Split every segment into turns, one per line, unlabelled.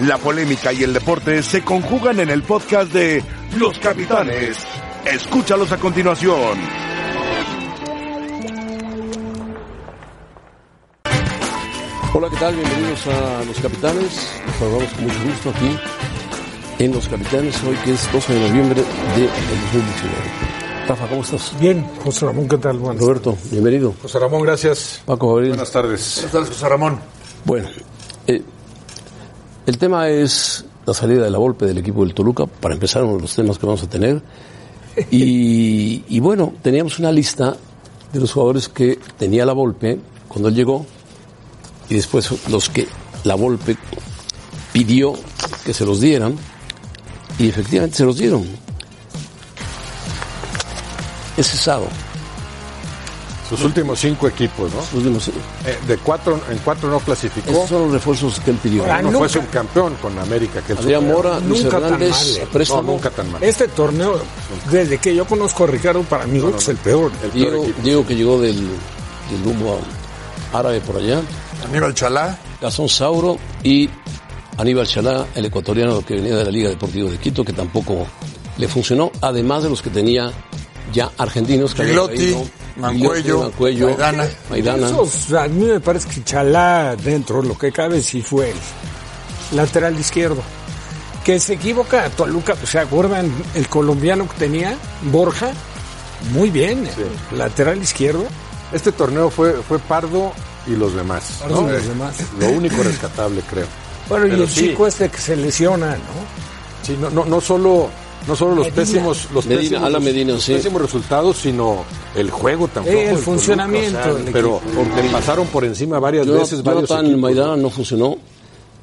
La polémica y el deporte se conjugan en el podcast de Los Capitanes. Escúchalos a continuación.
Hola, ¿qué tal? Bienvenidos a Los Capitanes. Nos saludamos con mucho gusto aquí en Los Capitanes, hoy que es 12 de noviembre de 2019. Rafa, ¿cómo estás?
Bien, José Ramón, ¿qué tal? Buenas.
Roberto, bienvenido.
José Ramón, gracias.
Paco Gabriel.
Buenas tardes. Buenas tardes, José Ramón.
Bueno, eh, el tema es la salida de la golpe del equipo del Toluca, para empezar uno de los temas que vamos a tener. Y, y bueno, teníamos una lista de los jugadores que tenía la golpe cuando él llegó y después los que la Volpe pidió que se los dieran y efectivamente se los dieron. Es cesado.
Sus últimos cinco equipos, ¿no?
Sus últimos,
Eh, de cuatro, en cuatro no clasificó.
esos son los refuerzos que él pidió.
Ah,
no
nunca.
fue subcampeón con América. Que él
Adrián. Mora, Luis
Nunca tan
Hernández,
mal, eh.
a
No, nunca tan mal.
Este torneo, desde que yo conozco a Ricardo, para mí es el peor.
El peor
Diego. Diego que llegó del, del rumbo árabe por allá.
Aníbal Chalá.
Gastón Sauro y Aníbal Chalá, el ecuatoriano que venía de la Liga Deportiva de Quito, que tampoco le funcionó, además de los que tenía ya argentinos. que habían
Gigliotti,
traído,
Mancuello,
Mancuello,
Maidana.
Maidana.
Esos, a mí me parece que Chalá, dentro de lo que cabe, sí fue el lateral izquierdo. Que se equivoca Toluca, pues, ¿se acuerdan el colombiano que tenía? Borja. Muy bien, lateral izquierdo.
Este torneo fue, fue Pardo y los demás.
Pardo
¿no?
y los demás.
Lo único rescatable, creo.
Bueno, y el
sí.
chico este que se lesiona, ¿no?
Sí, no, no, no solo, no solo los
Medina.
pésimos, los
Medina,
pésimos,
Alan Medina,
los
sí.
pésimos resultados, sino el juego tampoco.
Eh, el
del Toluca,
funcionamiento del
pero le pasaron por encima varias veces varios
Jonathan
equipos.
Maidana no funcionó.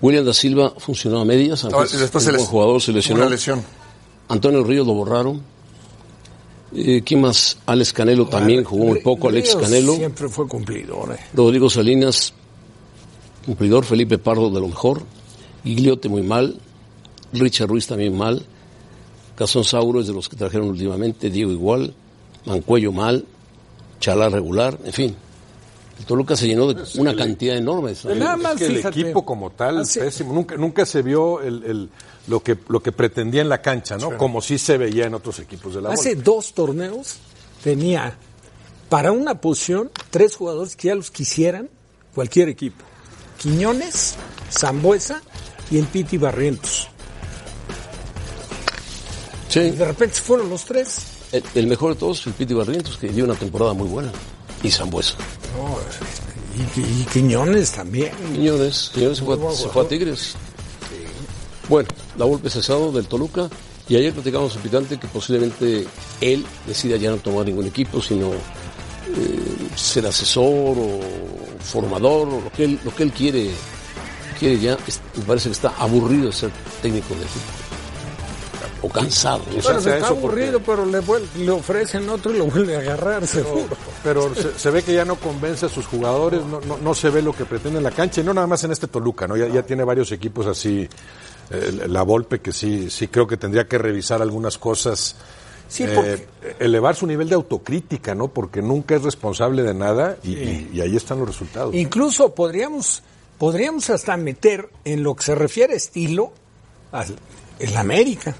William da Silva funcionó a medias, aunque
No,
es
y después
un
se
buen
les-
jugador se lesionó.
Una lesión.
Antonio Ríos lo borraron. Eh, ¿Quién más? Alex Canelo también jugó muy poco. Alex Canelo.
Siempre fue cumplidor, eh.
Rodrigo Salinas, cumplidor. Felipe Pardo de lo mejor. Gigliotti muy mal. Richard Ruiz también mal. Casón Sauro es de los que trajeron últimamente. Diego igual. Mancuello mal. Chalá regular. En fin. El Toluca se llenó de una cantidad enorme. de
Nada
Es
más,
que el
fíjate.
equipo como tal,
Hace-
pésimo. Nunca, nunca se vio el, el- lo, que, lo que pretendía en la cancha, ¿no? Como sí se veía en otros equipos de la
Hace dos torneos tenía para una posición tres jugadores que ya los quisieran cualquier equipo. Quiñones, Zambuesa y el Piti Barrientos.
Sí.
Y de repente fueron los tres.
El, el mejor de todos, el Piti Barrientos, que dio una temporada muy buena. Y Zambuesa.
Y, y Quiñones también.
Señores, señores, se fue, se a. Tigres. Bueno, la golpe cesado del Toluca. Y ayer platicamos en Picante que posiblemente él decida ya no tomar ningún equipo, sino eh, ser asesor o formador, o lo que él, lo que él quiere, quiere ya. Me parece que está aburrido de ser técnico de equipo. O cansado. sé.
Bueno,
hace
está
eso porque-
aburrido, pero le, vuel- le ofrecen otro y lo vuelve a agarrar, seguro.
Pero se, se ve que ya no convence a sus jugadores, no, no, no se ve lo que pretende en la cancha, y no nada más en este Toluca, ¿no? Ya, ya tiene varios equipos así, eh, la Volpe, que sí, sí creo que tendría que revisar algunas cosas.
Sí,
eh,
porque-
elevar su nivel de autocrítica, ¿no? Porque nunca es responsable de nada y, y- y ahí están los resultados.
Incluso podríamos, podríamos hasta meter en lo que se refiere a estilo al el América,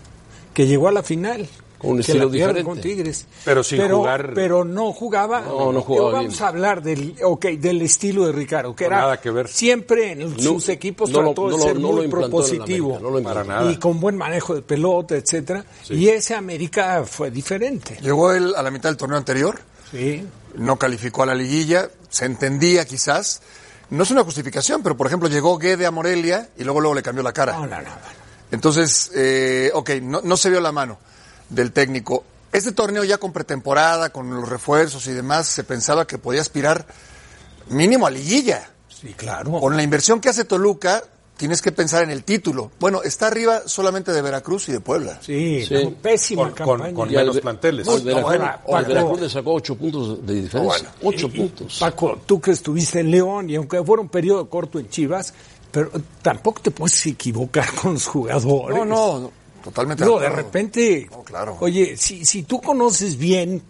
que llegó a la final.
Con un estilo diferente.
con Tigres.
Pero sin jugar-
Pero no jugaba.
No, no jugaba
Pero Vamos
bien.
a hablar del, okay, del estilo de Ricardo, que
No,
era
nada que ver.
siempre en sus equipos
no
trató de
no
ser
no
muy propositivo.
América, no.
Para nada.
Y con buen manejo de pelota, etcétera. Y ese América fue diferente.
Llegó él a la mitad del torneo anterior,
Sí.
no calificó a la liguilla, se entendía quizás. No es una justificación, pero por ejemplo llegó Guede a Morelia y luego luego le cambió la cara.
No, no, no.
Entonces, eh, ok, no, no se vio la mano del técnico. Este torneo ya con pretemporada, con los refuerzos y demás, se pensaba que podía aspirar mínimo a liguilla.
Sí, claro.
Con la inversión que hace Toluca, tienes que pensar en el título. Bueno, está arriba solamente de Veracruz y de Puebla.
Sí,
Sí.
no, pésima
Con- con-
campaña.
con menos planteles.
al Veracruz,
bueno,
al
Paco.
Veracruz le sacó ocho puntos de diferencia. Ocho puntos.
Paco, tú que estuviste en León y aunque fuera un periodo corto en Chivas, pero tampoco te puedes equivocar con los jugadores.
No, no, no, totalmente
No, de repente,
No, claro.
oye, si, si tú conoces bien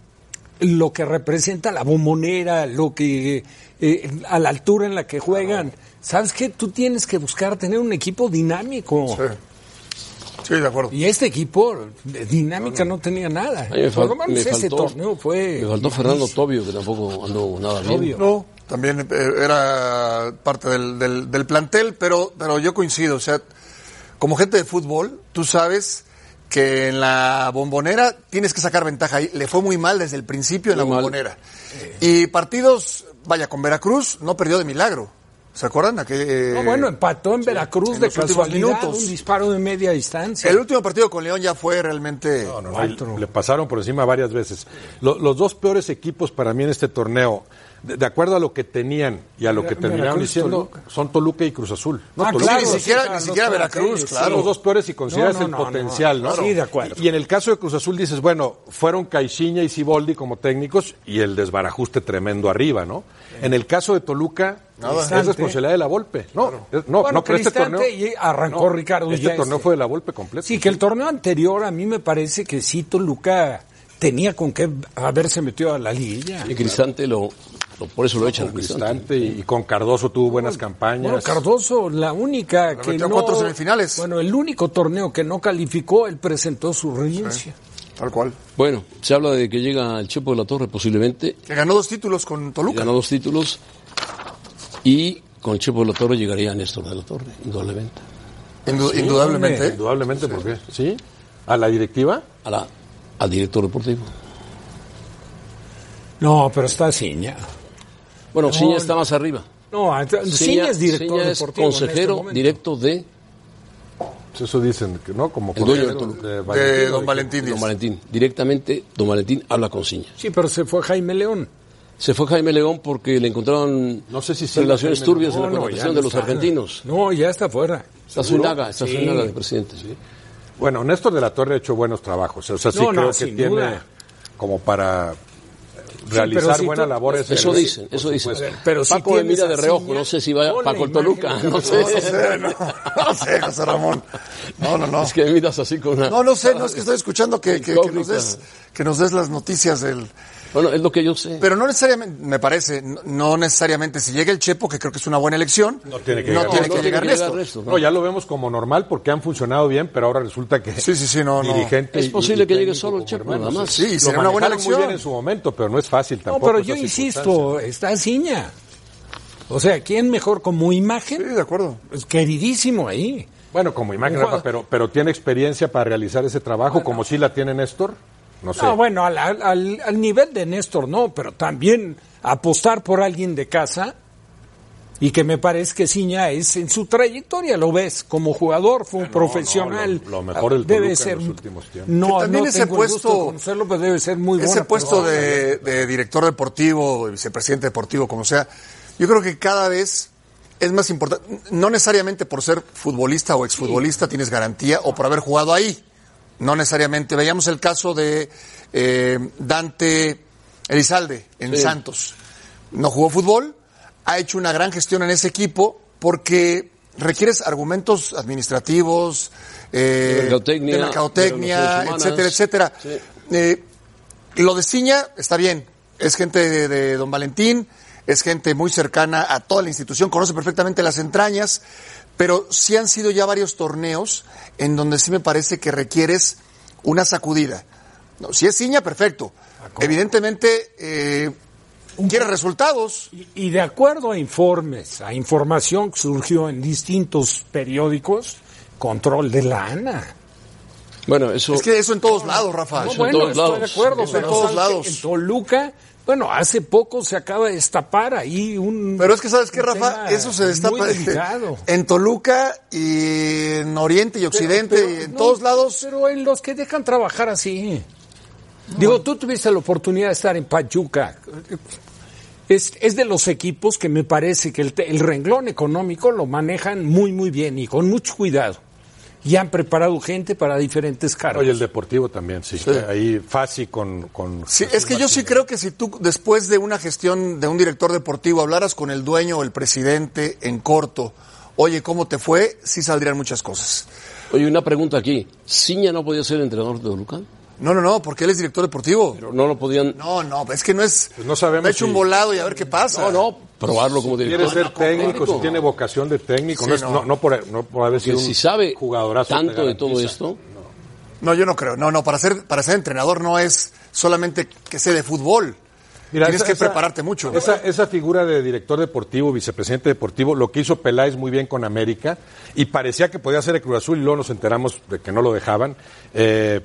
lo que representa la bombonera, lo que eh, a la altura en la que juegan. ¿Sabes qué? Tú tienes que buscar tener un equipo dinámico.
Sí. Sí, de acuerdo.
Y este equipo de dinámica no, tenía nada.
Me,
Por lo menos
me
ese
faltó,
torneo fue.
me faltó Fernando Tobio, que tampoco andó nada bien.
Tobio.
No, también eh, era parte del, del, del plantel, pero, pero yo coincido. O sea, como gente de fútbol, tú sabes que en la bombonera tienes que sacar ventaja. Y Le fue muy mal desde el principio en la
mal.
bombonera. Y partidos, vaya, con Veracruz no perdió de milagro. ¿Se acuerdan? Aquel, eh,
No, bueno, empató en Veracruz
en
de
los últimos
casualidad,
minutos.
un disparo de media distancia.
el último partido con León ya fue realmente...
No, no, no, y le pasaron por encima varias veces. Lo- los dos peores equipos para mí en este torneo, de, de acuerdo a lo que tenían y a lo que terminaron diciendo,
Toluca.
son Toluca y Cruz Azul. No,
Ah,
Toluca
claro,
ni siquiera-
claro,
ni siquiera Veracruz, claro.
Son los dos peores si consideras
No, no,
el
no, no.
potencial, ¿no?
Sí, de acuerdo.
Y, y en el caso de Cruz Azul dices, bueno, fueron Caixinha y Siboldi como técnicos y el desbarajuste tremendo arriba, ¿no? En el caso de Toluca, es
Cristante.
responsabilidad de la Volpe. No, es- no,
Bueno,
no, pero este
Cristante
torneo...
y arrancó Ricardo
Este torneo fue de la Volpe completo.
Sí, que el torneo anterior a mí me parece que sí, Toluca tenía con qué haberse metido a la liguilla.
Y Cristante lo, por eso lo echan.
Con
Cristante.
Y, y con Cardoso tuvo buenas campañas.
Bueno, Cardoso, la única que
metió
no...
cuatro semifinales.
Bueno, el único torneo que no calificó, él presentó su renuncia.
Tal cual.
Bueno, se habla de que llega el Chepo de la Torre posiblemente,
Que ganó dos títulos con Toluca.
ganó dos títulos y con el Chepo de la Torre llegaría Néstor de la Torre, indudablemente.
Indu- indudablemente.
Indudablemente, ¿por qué? ¿Sí? ¿A la directiva?
A la, al director deportivo.
No, pero está Ciña.
Bueno,
No,
Ciña está más arriba.
No, Ciña es director
Ciña es
deportivo. en este
consejero directo de
Pues Eso dicen, que ¿no? Como
El dueño
de
De
Valentín,
Don
¿o
Valentín
Don. Valentín. Directamente, Don Valentín habla con Ciña.
Sí, pero se fue Jaime León.
Se fue Jaime León porque le encontraron
No sé si sí,
relaciones
Jaime
turbias en la
no,
contratación de los argentinos.
No, ya está fuera.
Está Zuinaga, está
Sí.
Zuinaga de presidente. sí.
Bueno, Néstor de la Torre ha hecho buenos trabajos. O sea, sí
No, no,
creo que tiene
duda.
como para realizar
pero si
buena
tú-
labor. ese-
Eso
sí,
dicen, eso dicen.
Pero si
Paco me mira de reojo,
Ciña,
no sé si va Paco el Toluca, no sé.
No sé, no, no sé, José Ramón. No, no, no.
Es que me miras así con una...
No, no sé, no es que estoy escuchando que, que- que nos des, que nos des las noticias del...
Bueno, es lo que yo sé.
Pero no necesariamente, me parece, no, no necesariamente si llega el Chepo, que creo que es una buena elección, no
tiene que
no
llegar.
tiene
No,
que
no
llegar
ya lo vemos como normal porque han funcionado bien, pero ahora resulta que
Sí, sí, sí, no, no.
dirigente
Es posible
y
que llegue solo el Chepo,
hermanos.
nada más.
Sí, será una buena
manejaron muy
elección.
bien en su momento, pero no es fácil
No,
tampoco.
pero yo insisto, está Ciña. O sea, ¿quién mejor como
Sí,
imagen?
de acuerdo.
Pues queridísimo ahí.
Bueno, como imagen, Rafa, pero, pero tiene experiencia para realizar ese trabajo, como sí la tiene Néstor. No sé.
No, bueno, al, al- al- nivel de Néstor no, pero también apostar por alguien de casa y que me parece que Ciña es en su trayectoria, lo ves, como jugador, fue un profesional.
lo- lo mejor del
debe
Toluca en
ser.
los últimos tiempos.
No,
Que también
no
ese
tengo el gusto de
puesto-
conocerlo, pero debe ser muy
Ese
buena
puesto de, de director deportivo, vicepresidente deportivo, como sea, yo creo que cada vez es más importante, no necesariamente por ser futbolista o exfutbolista tienes garantía o por haber jugado ahí, no necesariamente. Veíamos el caso de eh, Dante Elizalde en
Sí.
Santos. No jugó fútbol, ha hecho una gran gestión en ese equipo porque requieres argumentos administrativos, eh,
De mercadotecnia,
etcétera, etcétera.
Sí.
Eh, lo de Ciña está bien, es gente de, de Don Valentín, es gente muy cercana a toda la institución, conoce perfectamente las entrañas, pero sí han sido ya varios torneos en donde sí me parece que requieres una sacudida. No, si es Ciña, perfecto. Evidentemente, eh, quiere resultados.
Y, y de acuerdo a informes, a información que surgió en distintos periódicos, control de lana.
Bueno, eso...
Es que eso en todos lados, Rafa.
No,
en
bueno,
todos
estoy
lados.
de acuerdo,
Eso en todos
¿sabes
lados.
En Toluca, bueno, hace poco se acaba de destapar ahí un.
Pero es que, ¿sabes qué, Rafa? Eso se destapa en Toluca y en Oriente y Occidente
Pero-
y en
no,
todos lados.
Pero en los que dejan trabajar así. Digo, tú tuviste la oportunidad de estar en Pachuca. Es, es de los equipos que me parece que el, el renglón económico lo manejan muy, muy bien y con mucho cuidado. Y han preparado gente para diferentes cargos.
Oye, el deportivo también, sí. Ahí fácil con, con
Sí, es que yo sí creo que si tú, después de una gestión de un director deportivo, hablaras con el dueño o el presidente en corto, oye, ¿cómo te fue? Sí saldrían muchas cosas.
Oye, una pregunta aquí. ¿Ciña no podía ser entrenador de Toluca?
No, no, no, porque él es director deportivo.
Pero no lo podían.
No, no, es que no es.
Pues no sabemos
Me ha hecho
si-
un volado y a ver qué pasa.
No, no, probarlo como
Quiere
director.
ser técnico, si tiene vocación de técnico,
Sí,
no, es-
no.
no, no por, no por haber sido un
si sabe
jugadorazo.
tanto de todo esto,
No, yo no creo. No, no, para ser, para ser entrenador no es solamente que sé de fútbol.
Mira,
Tienes
esa-
que
esa-
prepararte mucho.
Esa, esa figura de director deportivo, vicepresidente deportivo, lo que hizo Peláez muy bien con América, y parecía que podía ser el Cruz Azul, y luego nos enteramos de que no lo dejaban. Eh,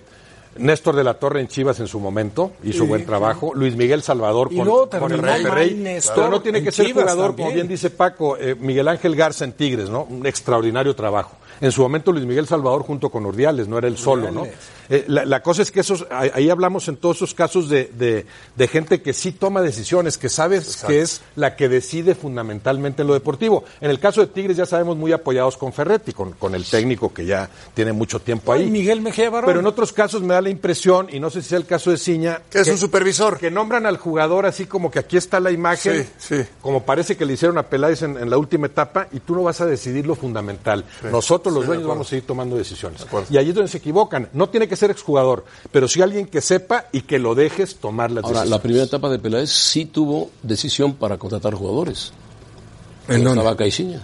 Néstor de la Torre en Chivas en su momento hizo buen trabajo. Luis Miguel Salvador con,
terminó
Monterrey. Pero no tiene
en
que ser
Chivas
jugador,
también.
como bien dice Paco. eh, Miguel Ángel Garza en Tigres, ¿no? Un extraordinario trabajo. En su momento Luis Miguel Salvador junto con Urdiales, no era él solo, ¿no? Eh, la, la cosa es que esos, ahí hablamos en todos esos casos de, de- de gente que sí toma decisiones, que sabes que es la que decide fundamentalmente en lo deportivo. En el caso de Tigres ya sabemos muy apoyados con Ferretti, con, con el técnico que ya tiene mucho tiempo ahí.
Ay, Miguel Mejía Barón.
Pero en otros casos me da la impresión, y no sé si sea el caso de Ciña,
Que es un supervisor.
que nombran al jugador así como que aquí está la imagen,
Sí, sí.
como parece que le hicieron a Peláez en, en la última etapa, y tú no vas a decidir lo fundamental. Nosotros los dueños vamos a seguir tomando decisiones. Y allí es donde se equivocan. No tiene que ser exjugador, pero sí alguien que sepa y que lo dejes tomar las
ahora, la primera etapa de Peláez sí tuvo decisión para contratar jugadores.
¿En dónde?
estaba Caixinha.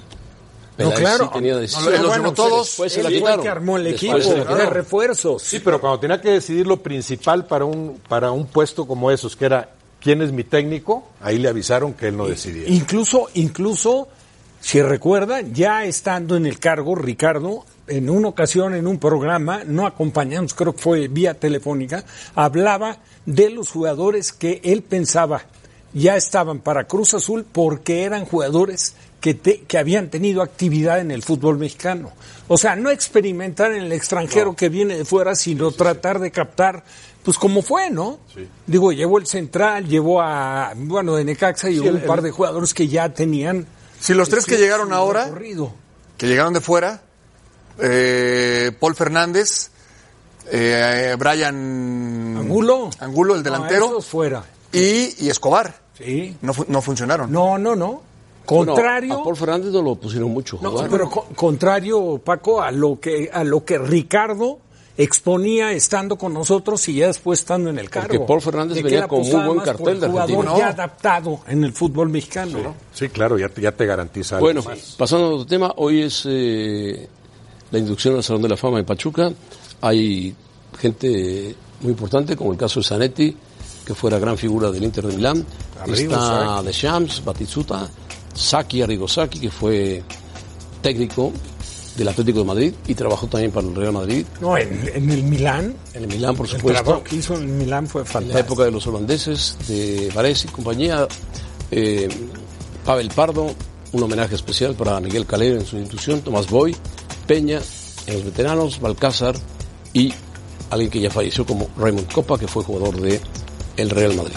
Peláez
claro.
sí tenía
No,
decisión.
él los llevó todos.
Él fue el que armó el equipo de
quitaron.
refuerzos.
Sí, pero cuando tenía que decidir lo principal para un, para un puesto como esos, que era quién es mi técnico, ahí le avisaron que él no decidía.
Incluso, incluso, si recuerdan, ya estando en el cargo, Ricardo, en una ocasión en un programa, no acompañamos, creo que fue vía telefónica, hablaba de los jugadores que él pensaba ya estaban para Cruz Azul porque eran jugadores que, te- que habían tenido actividad en el fútbol mexicano. O sea, no experimentar en el extranjero que viene de fuera, sino tratar de captar, pues como fue, ¿no? Digo, llevó el central, llevó a, bueno, de Necaxa y
Sí,
un par de jugadores que ya tenían.
Si los tres que llegaron ahora, que llegaron de fuera, eh, Paul Fernández, eh, Brian
Angulo.
Angulo, el delantero,
fuera.
y, y Escobar.
Sí.
No, fu- no funcionaron.
No, no, no.
Bueno,
Contrario.
a Paul Fernández no lo pusieron mucho
No,
jugar.
pero co- contrario, Paco, a lo que a lo que Ricardo exponía estando con nosotros y ya después estando en el cargo.
Porque Paul Fernández venía con muy buen cartel
el
de
jugador
Argentina.
ya
No.
adaptado en el fútbol mexicano. ¿no?
Sí, claro, ya te, ya te garantiza algo
Bueno,
más.
pasando a otro tema, hoy es eh, la inducción al Salón de la Fama en Pachuca. Hay gente muy importante, como el caso de Zanetti, que fuera gran figura del Inter de Milán. Está De Shams, Batistuta, Saki Arrigosaki, que fue técnico del Atlético de Madrid y trabajó también para el Real Madrid.
No, en, en el Milán,
En el Milán, por
el
supuesto.
trabajo que hizo en el Milán fue
En la
fantástico.
época de los holandeses, de Varese y compañía, eh, Pavel Pardo, un homenaje especial para Miguel Calero en su institución, Tomás Boy, Peña en los veteranos, Balcázar y alguien que ya falleció como Raymond Copa, que fue jugador de el Real Madrid.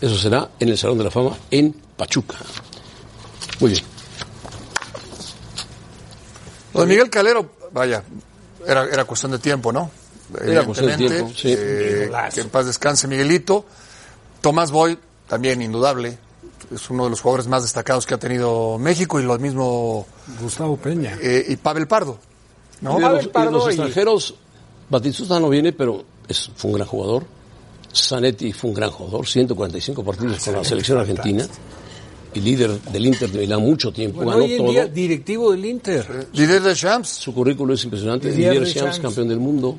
Eso será en el Salón de la Fama en Pachuca. Muy bien.
De Miguel Calero, vaya, era, era cuestión de tiempo, ¿no?
Era cuestión de
Evidentemente,
tiempo, sí.
eh, que en paz descanse Miguelito. Tomás Boy, también indudable, es uno de los jugadores más destacados que ha tenido México y lo mismo
Gustavo Peña.
eh, y Pavel Pardo. ¿no?
Y de los, y de
Pardo
los
y-
extranjeros, Batistuta no viene, pero es, fue un gran jugador. Zanetti fue un gran jugador, 145 partidos con la selección argentina y líder del Inter de Milán mucho tiempo,
Bueno,
ganó
hoy en
todo.
día directivo del Inter.
Didier Deschamps,
Su currículo es impresionante.
Didier Deschamps.
Deschamps, campeón del mundo.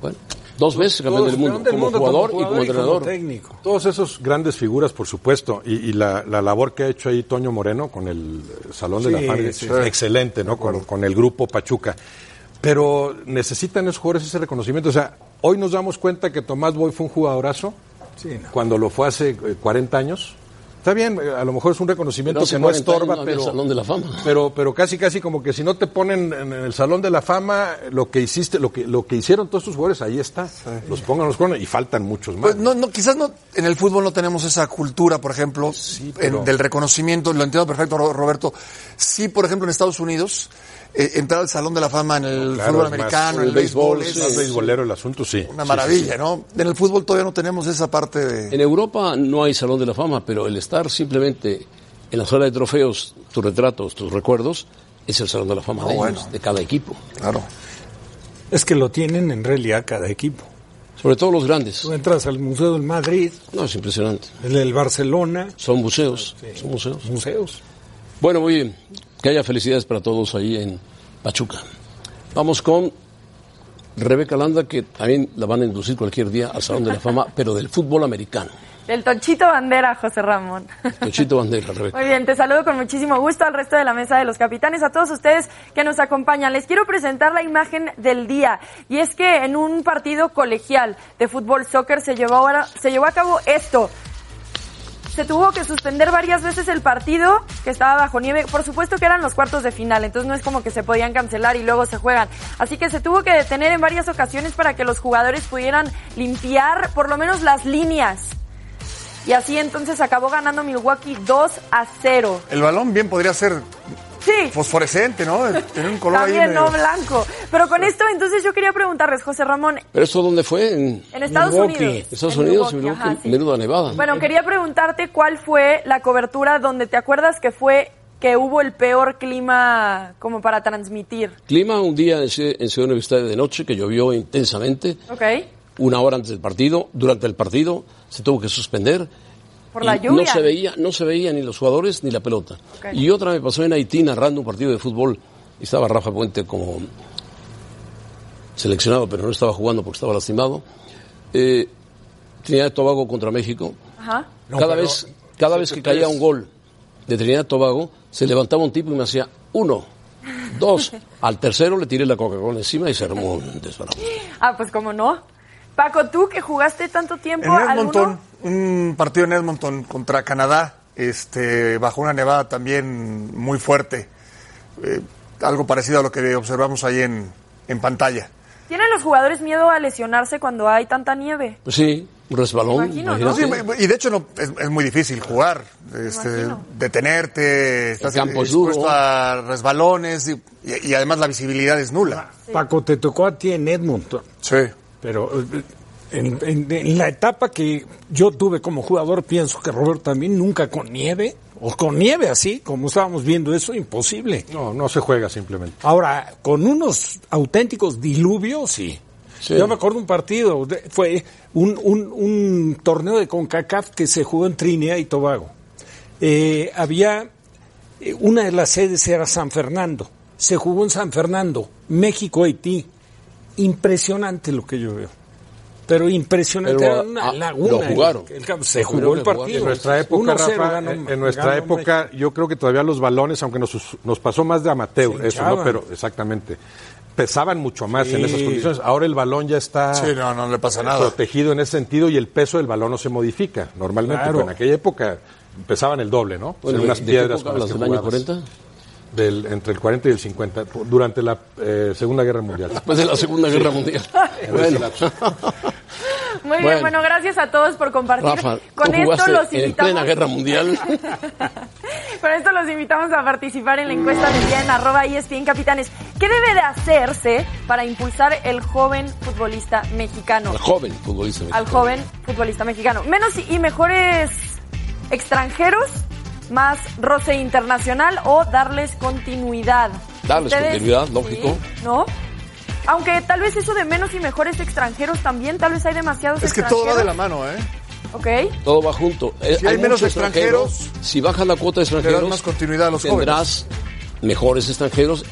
Bueno, dos veces campeón del mundo, como,
mundo
jugador y como entrenador.
técnico.
Todos esos grandes figuras, por supuesto, y, y la, la labor que ha hecho ahí Toño Moreno con el eh, Salón de la Fama,
sí,
excelente, ¿no? Con, con el grupo Pachuca. Pero necesitan esos jugadores ese reconocimiento. O sea, hoy nos damos cuenta que Tomás Boy fue un jugadorazo
Sí, no.
cuando lo fue hace eh, 40 años. Está bien, eh, a lo mejor es un reconocimiento que no
40 años
estorba,
no
pero,
Salón de la Fama.
pero pero casi casi como que si no te ponen en el salón de la fama lo que hiciste, lo que lo que hicieron todos estos jugadores ahí está. Los pongan los ponen y faltan muchos más.
Pues no, no, quizás no, en el fútbol no tenemos esa cultura, por ejemplo,
pero-
en- del reconocimiento, lo entiendo perfecto, Ro- Roberto. Sí, por ejemplo, en Estados Unidos, eh, entrar al Salón de la Fama en el
Claro,
fútbol
más-
americano, en
el
béisbol, es
más beisbolero el asunto, sí.
una maravilla,
sí, sí.
¿no? En el fútbol todavía no tenemos esa parte de...
En Europa no hay Salón de la Fama, pero el estar simplemente en la sala de trofeos, tus retratos, tus recuerdos, es el Salón de la Fama de, ellos, de cada equipo.
Claro.
Es que lo tienen en realidad cada equipo.
Sobre todo los grandes.
Tú entras al Museo del Madrid,
No, es impresionante.
el del Barcelona,
Son museos. Son museos.
museos.
Bueno, muy bien. Que haya felicidades para todos ahí en Pachuca. Vamos con Rebeca Landa, que también la van a inducir cualquier día al Salón de la Fama, pero del fútbol americano.
Del Tonchito Bandera, José Ramón.
Tochito Bandera, Rebeca.
Muy bien, te saludo con muchísimo gusto al resto de la mesa de los capitanes, a todos ustedes que nos acompañan. Les quiero presentar la imagen del día. Y es que en un partido colegial de fútbol soccer se llevó, ahora- se llevó a cabo esto. Se tuvo que suspender varias veces el partido que estaba bajo nieve. Por supuesto que eran los cuartos de final, entonces no es como que se podían cancelar y luego se juegan. Así que se tuvo que detener en varias ocasiones para que los jugadores pudieran limpiar por lo menos las líneas. Y así entonces acabó ganando Milwaukee 2 a 0.
El balón bien podría ser
Sí,
fosforescente, ¿no? Tener un color ahí
también
medio-
no blanco. Pero con esto entonces yo quería preguntarles, José Ramón,
¿Pero eso dónde fue? En
en Estados
Milwaukee.
Unidos.
Estados
en
Unidos,
Milwaukee,
Milwaukee,
ajá, sí.
menuda nevada.
Bueno, quería preguntarte cuál fue la cobertura donde te acuerdas que fue que hubo el peor clima como para transmitir.
Clima un día en Ci- en Ciudad Universitaria de noche que llovió intensamente,
¿Ok?
una hora antes del partido, durante el partido se tuvo que suspender.
Por la lluvia.
No se veía, no se veía ni los jugadores ni la pelota.
Ok.
Y otra me pasó en Haití narrando un partido de fútbol. y Estaba Rafa Puente como seleccionado, pero no estaba jugando porque estaba lastimado. Eh, Trinidad y Tobago contra México.
Ajá.
No,
cada
pero-
vez, cada vez que caía un gol de Trinidad y Tobago, se levantaba un tipo y me hacía uno, dos. Al tercero le tiré la Coca-Cola encima y se armó un.
Ah, pues como no. Paco, tú que jugaste tanto tiempo,
En Edmonton,
¿alguno?
un partido en Edmonton contra Canadá, este, bajo una nevada también muy fuerte. Eh, algo parecido a lo que observamos ahí en, en pantalla.
¿Tienen los jugadores miedo a lesionarse cuando hay tanta nieve?
Pues sí, un resbalón.
Imagino, ¿no?
imagínate.
Sí, y de hecho no, es, es muy difícil jugar, este, detenerte, estás expuesto
duro.
a resbalones y, y además la visibilidad es nula.
Paco, te tocó a ti en Edmonton.
Sí.
Pero eh, en, en- en la etapa que yo tuve como jugador, pienso que Roberto también nunca con nieve, o con nieve así, como estábamos viendo eso, imposible.
No, no se juega simplemente.
Ahora, con unos auténticos diluvios, sí.
Sí.
Yo me acuerdo un partido, de- fue un, un- un torneo de CONCACAF que se jugó en Trinidad y Tobago. Eh, había, eh, una de las sedes era San Fernando. Se jugó en San Fernando, México, Haití. Impresionante lo que yo veo. Pero impresionante,
Pero,
era una
ah,
laguna.
lo jugaron.
El se jugó el partido.
En nuestra época,
1-0
Rafa,
ganó-
en- nuestra época, yo creo que todavía los balones, aunque nos, nos pasó más de amateur, eso, ¿no? Pero exactamente. Pesaban mucho más en esas condiciones. Ahora el balón ya está
Sí, no, no le pasa nada.
protegido en ese sentido y el peso del balón no se modifica normalmente.
Claro.
Pero en aquella época pesaban el doble, ¿no?
Bueno,
Eran unas
¿de qué
piedras
época
las
del año
jugabas.
40?
Del, entre el 40 y el 50, durante la eh, Segunda Guerra Mundial.
Después de la Segunda Guerra Mundial. bueno.
Muy bien,
Bueno.
bueno, gracias a todos por compartir.
Rafa,
Con esto los
en
invitamos.
plena Guerra Mundial.
Con esto los invitamos a participar en la encuesta del día en arroba ESPN Capitanes. ¿Qué debe de hacerse para impulsar el joven futbolista mexicano?
Al joven futbolista.
Al
mexicano.
joven futbolista mexicano. Menos y mejores extranjeros, más roce internacional o darles continuidad.
Darles continuidad, lógico.
sí, ¿No? Aunque tal vez eso de menos y mejores extranjeros también, tal vez hay demasiados
Es que todo va de la mano, ¿eh?
Ok.
Todo va junto. Eh,
Si hay menos extranjeros,
si bajas la cuota de extranjeros,
más continuidad a los
tendrás mejores extranjeros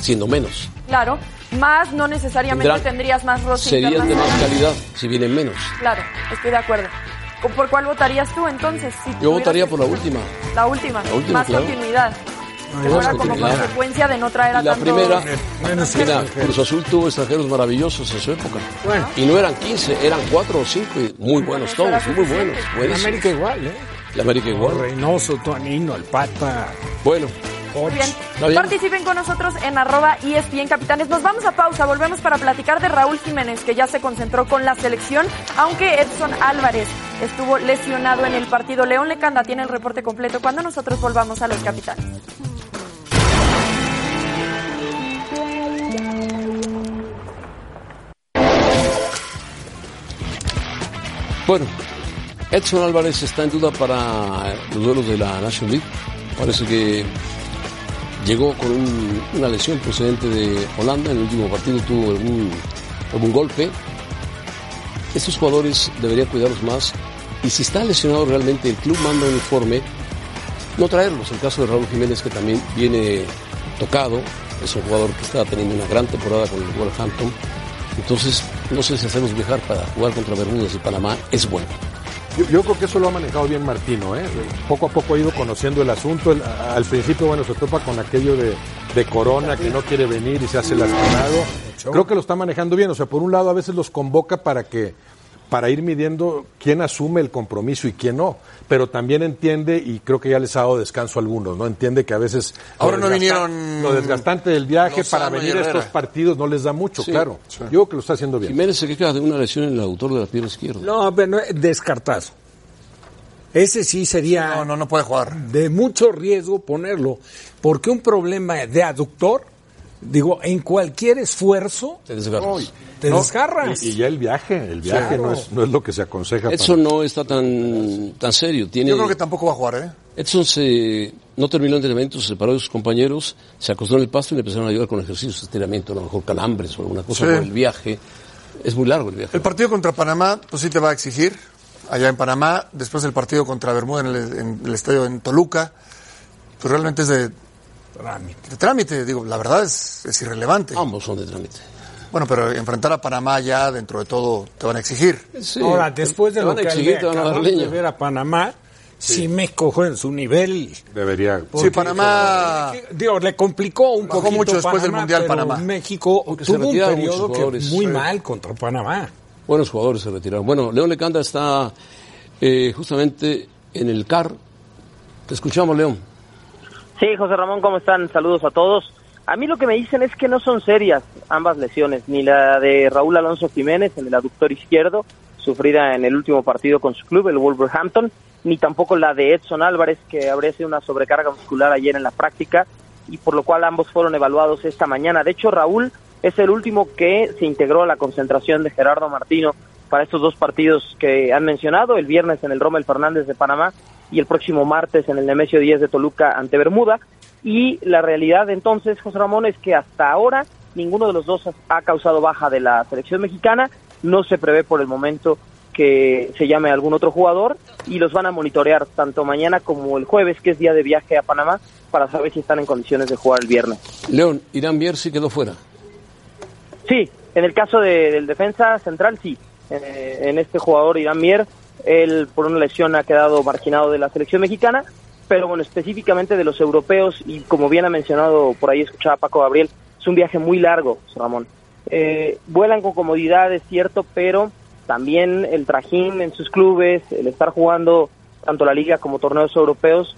siendo menos.
Claro, más no necesariamente
Tendrán-
tendrías más roce
Serían de más calidad si vienen menos.
Claro, estoy de acuerdo. ¿Por cuál votarías tú entonces? Si
Yo votaría por la última.
La última.
La última,
más
claro.
continuidad. Que
más
fuera como consecuencia de no traer a
la
tanto...
primera,
Menos
mira,
extranjeros.
Cruz Azul tuvo extranjeros maravillosos en su época.
Bueno.
Y no eran 15, eran 4 o 5 y muy buenos todos, muy buenos. buenísimos.
América igual, ¿eh?
La América igual.
Reynoso, Tuanino, el Pata,
Bueno,
Muy bien. Participen con nosotros en arroba ESPN Capitanes. Nos vamos a pausa, volvemos para platicar de Raúl Jiménez, que ya se concentró con la selección, aunque Edson Álvarez estuvo lesionado en el partido. León Lecanda tiene el reporte completo cuando nosotros volvamos a los capitanes.
Bueno, Edson Álvarez está en duda para los duelos de la National League. Parece que llegó con un- una lesión procedente de Holanda, en el último partido tuvo un, un golpe. Estos jugadores deberían cuidarlos más y si está lesionado realmente el club manda un informe, no traerlos. El caso de Raúl Jiménez que también viene tocado, es un jugador que está teniendo una gran temporada con el Wolverhampton. Entonces, no sé si hacerlos viajar para jugar contra Bermudas y Panamá es bueno.
Yo, yo creo que eso lo ha manejado bien Martino, ¿eh? Poco a poco ha ido conociendo el asunto. El- al principio, bueno, se topa con aquello de, de Corona que no quiere venir y se hace lastimado. Creo que lo está manejando bien. O sea, por un lado, a veces los convoca para que para ir midiendo quién asume el compromiso y quién no. Pero también entiende, y creo que ya les ha dado descanso a algunos, ¿no? Entiende que a veces... lo
Ahora no vinieron
Lo desgastante del viaje
Lozano
para venir a estos partidos no les da mucho,
Sí.
claro. Yo creo que lo está haciendo bien.
Jiménez se queja de una lesión en el autor de la pierna izquierda.
No, pero no, descartado. Ese sí sería
No, no, no puede jugar.
de mucho riesgo ponerlo, porque un problema de aductor, digo, en cualquier esfuerzo
Te
No,
desgarras.
Y, y ya el viaje, el viaje no, es, no es lo que se aconseja. para-
Edson no está tan, tan serio. Tiene,
Yo creo que tampoco va a jugar, ¿eh?
Edson se, no terminó el entrenamiento, se separó de sus compañeros, se acostó en el pasto y le empezaron a ayudar con ejercicios de estiramiento, a lo mejor calambres o alguna cosa
Sí.
por el viaje. Es muy largo el viaje.
El partido contra Panamá, pues sí te va a exigir. Allá en Panamá, después el partido contra Bermuda en el, en el estadio en Toluca, pues realmente es de,
Trámite.
de trámite. Digo, la verdad es, es irrelevante.
Ambos son de trámite.
Bueno, pero enfrentar a Panamá ya dentro de todo te van a exigir.
Sí,
Ahora, después de
te
lo
van a
que
exigir, te van a dar
acabamos de ver a Panamá, sí me cojo en su nivel.
Debería.
Sí, Panamá.
Digo, le complicó un poquito
mucho después del
Panamá,
Mundial
pero
Panamá.
México
Porque
tuvo un periodo que muy
Sí.
mal contra Panamá.
Buenos jugadores se retiraron. Bueno, León Lecanda está eh, justamente en el CAR. Te escuchamos, León.
Sí, José Ramón, ¿cómo están? Saludos a todos. A mí lo que me dicen es que no son serias ambas lesiones, ni la de Raúl Alonso Jiménez en el aductor izquierdo, sufrida en el último partido con su club, el Wolverhampton, ni tampoco la de Edson Álvarez, que habría sido una sobrecarga muscular ayer en la práctica, y por lo cual ambos fueron evaluados esta mañana. De hecho, Raúl es el último que se integró a la concentración de Gerardo Martino para estos dos partidos que han mencionado, el viernes en el Rommel Fernández de Panamá y el próximo martes en el Nemesio 10 de Toluca ante Bermuda. Y la realidad entonces, José Ramón, es que hasta ahora ninguno de los dos ha causado baja de la selección mexicana. No se prevé por el momento que se llame algún otro jugador y los van a monitorear tanto mañana como el jueves, que es día de viaje a Panamá, para saber si están en condiciones de jugar el viernes.
León, Irán Mier sí quedó fuera.
Sí, en el caso de- del defensa central, sí. Eh, en este jugador, Irán Mier, él por una lesión ha quedado marginado de la selección mexicana, pero bueno, específicamente de los europeos, y como bien ha mencionado por ahí, escuchaba Paco Gabriel, es un viaje muy largo, Ramón. Eh, vuelan con comodidad, es cierto, pero también el trajín en sus clubes, el estar jugando tanto la liga como torneos europeos,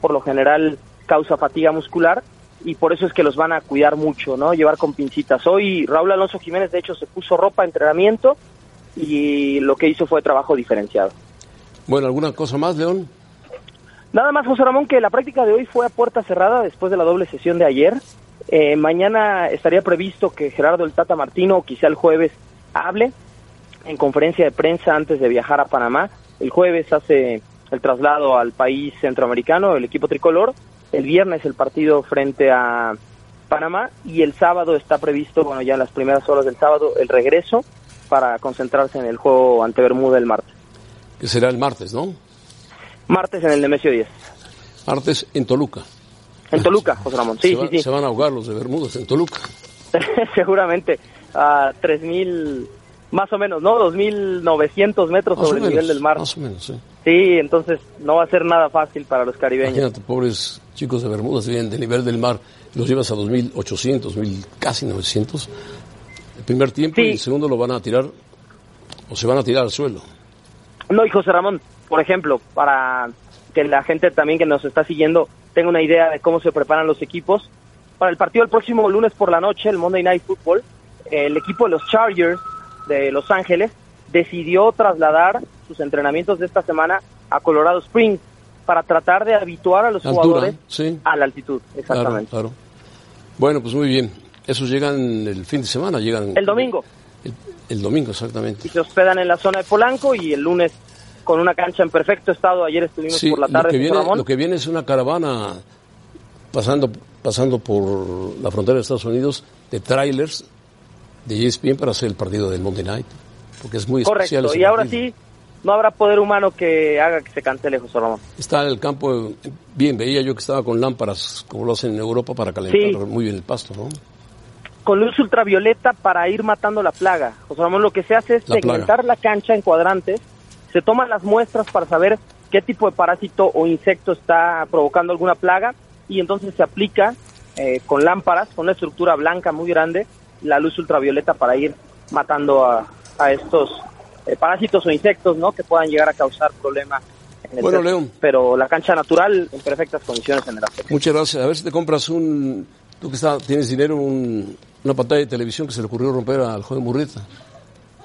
por lo general causa fatiga muscular y por eso es que los van a cuidar mucho, ¿no? Llevar con pincitas. Hoy Raúl Alonso Jiménez, de hecho, se puso ropa entrenamiento y lo que hizo fue trabajo diferenciado.
Bueno, ¿alguna cosa más, León?
Nada más, José Ramón, que la práctica de hoy fue a puerta cerrada después de la doble sesión de ayer. Eh, mañana estaría previsto que Gerardo el Tata Martino, quizá el jueves, hable en conferencia de prensa antes de viajar a Panamá. El jueves hace el traslado al país centroamericano, el equipo tricolor. El viernes el partido frente a Panamá y el sábado está previsto, bueno, ya en las primeras horas del sábado, el regreso para concentrarse en el juego ante Bermuda el martes.
Que será el martes, ¿no?
Martes en el Nemesio 10.
Martes en Toluca.
En Toluca, José Ramón. Sí,
se,
sí,
va-
sí.
se van a ahogar los de Bermudas en Toluca.
Seguramente a 3.000, más o menos, ¿no? 2.900 metros
Más
sobre el nivel del mar.
Más o menos, sí.
Sí, entonces no va a ser nada fácil para los caribeños.
Imagínate, pobres chicos de Bermudas, vienen del nivel del mar, los llevas a 2.800, 2.000, casi 900. El primer tiempo
Sí.
y el segundo lo van a tirar, o se van a tirar al suelo.
No, y José Ramón, por ejemplo, para que la gente también que nos está siguiendo tenga una idea de cómo se preparan los equipos, para el partido el próximo lunes por la noche, el Monday Night Football, el equipo de los Chargers de Los Ángeles decidió trasladar sus entrenamientos de esta semana a Colorado Springs para tratar de habituar a los
Altura,
jugadores
sí.
a la altitud.
Claro,
Exactamente.
claro. Bueno, pues muy bien. Esos llegan el fin de semana, llegan...
El domingo.
El, el domingo, exactamente.
y se hospedan en la zona de Polanco y el lunes con una cancha en perfecto estado. Ayer estuvimos
Sí,
por la
lo
tarde
que,
en
viene,
Ramón.
lo que viene es una caravana pasando, pasando por la frontera de Estados Unidos de trailers de ESPN para hacer el partido del Monday Night, porque es muy especial.
Correcto,
ese
y ahora sí, no habrá poder humano que haga que se cancele, José Ramón.
Está en el campo, bien, veía yo que estaba con lámparas, como lo hacen en Europa, para calentar
Sí.
muy bien el pasto, ¿no?
con luz ultravioleta para ir matando la plaga. José Ramón, lo que se hace es
La
segmentar la cancha en cuadrantes, se toman las muestras para saber qué tipo de parásito o insecto está provocando alguna plaga y entonces se aplica eh, con lámparas, con una estructura blanca muy grande, la luz ultravioleta para ir matando a, a estos eh, parásitos o insectos ¿no? que puedan llegar a causar problemas. En el
Bueno. León.
Pero la cancha natural en perfectas condiciones en el aspecto.
Muchas gracias. A ver si te compras un, tú que está, tienes dinero, un- una pantalla de televisión que se le ocurrió romper al joven Murrieta.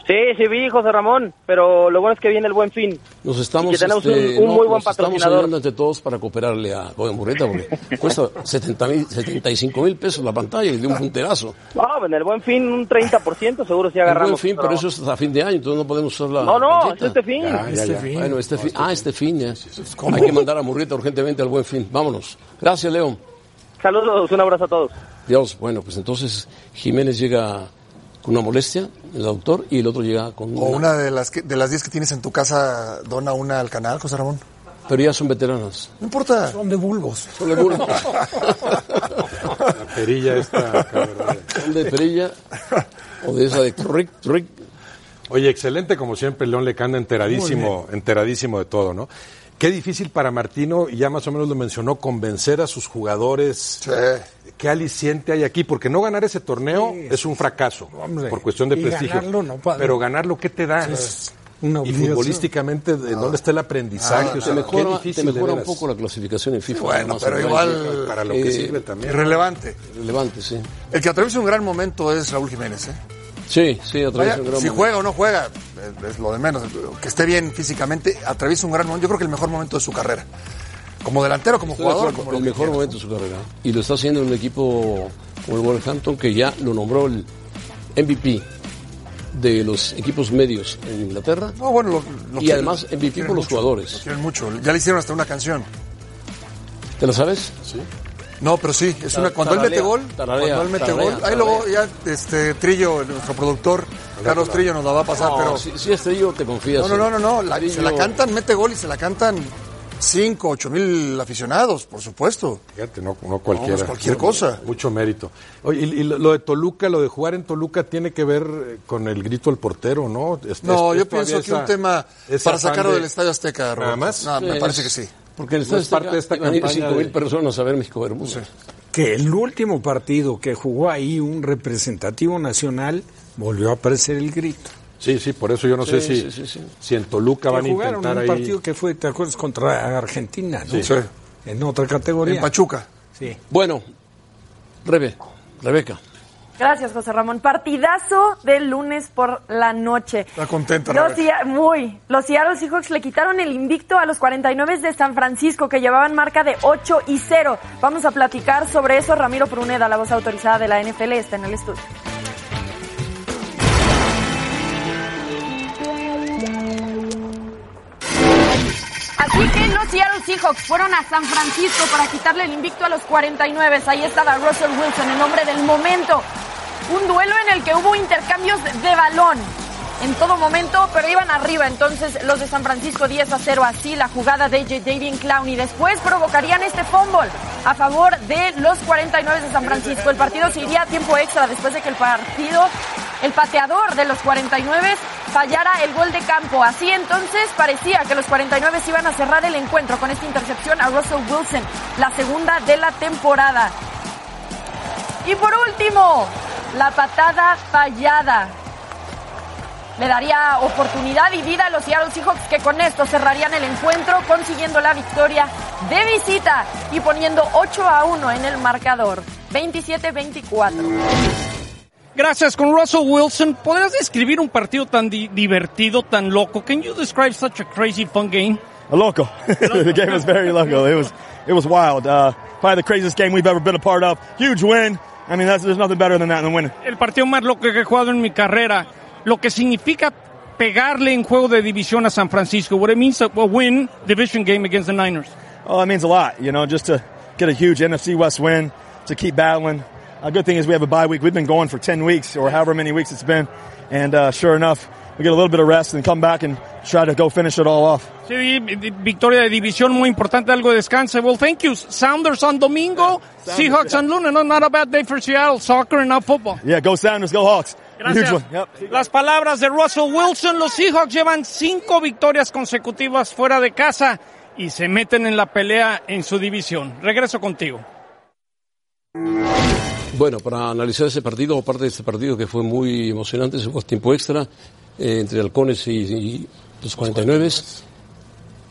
Sí, sí vi, José Ramón, pero lo bueno es que viene el buen fin.
Nos estamos,
Y que tenemos
este,
un- un muy buen
nos estamos
patrocinador.
ayudando entre todos para cooperarle a Joven Murrieta, porque cuesta 70 mil, 75 mil pesos la pantalla y de un punterazo.
No, en el buen fin un 30% seguro si
El
agarramos.
buen fin, pero eso es a fin de año, entonces no podemos usar la
No, no, es este fin.
Ya, ya, ya.
Bueno, este fin. Ah, este fin, ya. Hay que mandar a Murrieta urgentemente al buen fin. Vámonos. Gracias, León.
Saludos, un abrazo a todos.
Dios, bueno, pues entonces Jiménez llega con una molestia, el doctor, y el otro llega con
O una de las que, de las 10 que tienes en tu casa, dona una al canal, José Ramón.
Pero ya son veteranas.
No importa.
Son de bulbos.
Son de bulbo.
La perilla esta. acá, ¿verdad?
Son de perilla o de esa de trick, trick.
Oye, excelente como siempre, León Lecanda enteradísimo, enteradísimo de todo, ¿no? Qué difícil para Martino, y ya más o menos lo mencionó, convencer a sus jugadores.
Sí.
¿Qué aliciente hay aquí? Porque no ganar ese torneo es un fracaso,
Hombre.
por cuestión de
Y
prestigio.
ganarlo, no, padre.
Pero ganarlo, ¿qué te da?
una
y futbolísticamente, ¿de dónde está el aprendizaje? O
Te
sea, qué
mejora, te
difícil, de
mejora un poco la clasificación en FIFA.
Bueno, pero igual
Para lo que
Eh,
sirve también.
irrelevante.
Relevante, sí.
El que atraviesa un gran momento es Raúl Jiménez. ¿eh?
Sí, sí, a través
Vaya,
de un gran
si
momento.
juega o no juega, es, es lo de menos. Que esté bien físicamente, atraviesa un gran momento. Yo creo que el mejor momento de su carrera. Como delantero, como
Estoy
jugador,
acuerdo,
como
el mejor
quieras,
momento de su carrera. Y lo está haciendo en un equipo como el Wolverhampton, que ya lo nombró el MVP de los equipos medios en Inglaterra.
¿no? No, bueno, lo- lo
Y
quieren-
además MVP por los
mucho,
jugadores.
Lo quieren mucho. Ya le hicieron hasta una canción.
¿Te lo sabes?
No, pero sí, es una cuando él mete gol, cuando él mete gol, ahí luego ya este Trillo, nuestro productor, Carlos Trillo nos la va a pasar,
No,
pero
si, si es Trillo, te confías.
no, no, no, no, no, la-
Trillo-
se la cantan, mete gol y se la cantan cinco, ocho mil aficionados, por supuesto.
Fíjate, no, no cualquiera.
No, es cualquier cosa.
Mucho mérito. Oye, y, y lo de Toluca, lo de jugar en Toluca tiene que ver eh, con el grito al portero, ¿no? Es-
No,
es-
yo pienso que
esa-
un tema para sacarlo
de-
del Estadio Azteca, Roberto.
¿Nada más?
No, me parece
es-
que sí.
Porque el
No es parte de esta campaña
5 mil
de-
personas a ver México.
Que el último partido que jugó ahí un representativo nacional volvió a aparecer el grito.
Sí, sí, por eso yo no sé
Sí,
si,
sí, sí, sí.
si en Toluca van a
jugaron
intentar
un
ahí.
partido que fue, ¿te acuerdas? Contra Argentina, ¿no?
Sí.
En otra categoría.
En Pachuca.
Sí.
Bueno, Rebe, Rebeca.
Gracias, José Ramón. Partidazo del lunes por la noche.
Está contenta,
Los muy. Los Seattle Seahawks le quitaron el invicto a los 49 de San Francisco, que llevaban marca de 8 y 0. Vamos a platicar sobre eso. Ramiro Pruneda, la voz autorizada de la NFL, está en el estudio. Así que los Seattle Seahawks fueron a San Francisco para quitarle el invicto a los 49. Ahí estaba Russell Wilson, el hombre del momento. Un duelo en el que hubo intercambios de balón en todo momento, pero iban arriba. Entonces los de San Francisco 10 a 0 así la jugada de J. Davian Clown y después provocarían este fumble a favor de los 49 de San Francisco. El partido se iría a tiempo extra después de que el partido, el pateador de los 49 fallara el gol de campo. Así entonces parecía que los 49 iban a cerrar el encuentro con esta intercepción a Russell Wilson, la segunda de la temporada. Y por último, la patada fallada. Le daría oportunidad y vida a los Seattle Seahawks que con esto cerrarían el encuentro consiguiendo la victoria de visita y poniendo 8 a 1 en el marcador. 27-24.
Gracias, con Russell Wilson. ¿Podrías describir un partido tan di- divertido, tan loco? Can you describe such a crazy fun game?
A local. the game was very local. It was it was wild. Uh, probably the craziest game we've ever been a part of. Huge win. I mean, that's, there's nothing better than that than winning.
El partido más loco que he jugado en mi carrera. Lo que significa pegarle en juego de división a San Francisco. What it means to win division game against the Niners.
Oh, it means a lot. You know, just to get a huge NFC West win. to keep battling. A good thing is we have a bye week. We've been going for 10 weeks or however many weeks it's been. And uh, sure enough, we get a little bit of rest and come back and try to go finish it all off.
Sí, victoria de división muy importante, algo de descanso. Well, thank you. Sounders on domingo, Seahawks on lunes. No, not a bad day for Seattle. Soccer and not football.
Yeah, go Sounders, go Hawks.
Gracias.
Huge one. Yep.
Las palabras de Russell Wilson. Los Seahawks llevan cinco victorias consecutivas fuera de casa y se meten en la pelea en su división. Regreso contigo.
Bueno, para analizar ese partido, o parte de este partido que fue muy emocionante, se fue tiempo extra eh, entre Halcones y, y los 49.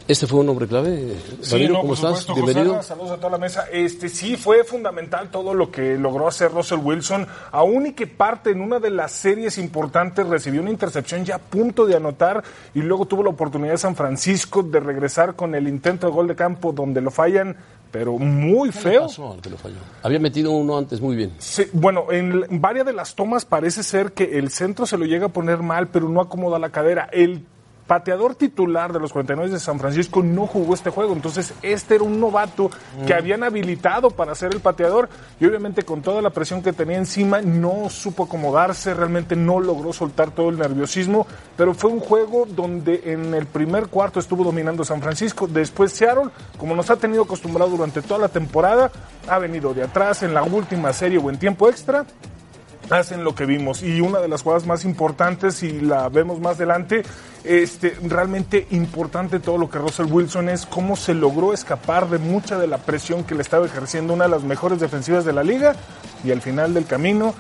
Este fue un hombre clave.
Sí,
Ramiro,
no,
¿cómo estás?
supuesto,
Bienvenido.
José, saludos a toda la mesa. Este sí fue fundamental todo lo que logró hacer Russell Wilson, aún y que parte en una de las series importantes recibió una intercepción ya a punto de anotar y luego tuvo la oportunidad de San Francisco de regresar con el intento de gol de campo donde lo fallan, pero muy
¿Qué le
feo.
pasó al que lo falló? Había metido uno antes muy bien.
Sí, bueno, en, en varias de las tomas parece ser que el centro se lo llega a poner mal, pero no acomoda la cadera. El pateador titular de los 49 de San Francisco no jugó este juego, entonces este era un novato que habían habilitado para ser el pateador y obviamente con toda la presión que tenía encima no supo acomodarse, realmente no logró soltar todo el nerviosismo, pero fue un juego donde en el primer cuarto estuvo dominando San Francisco, después Seattle, como nos ha tenido acostumbrado durante toda la temporada, ha venido de atrás en la última serie o en tiempo extra, hacen lo que vimos. Y una de las jugadas más importantes, y la vemos más adelante, este, realmente importante todo lo que Russell Wilson es, cómo se logró escapar de mucha de la presión que le estaba ejerciendo una de las mejores defensivas de la liga. Y al final del camino,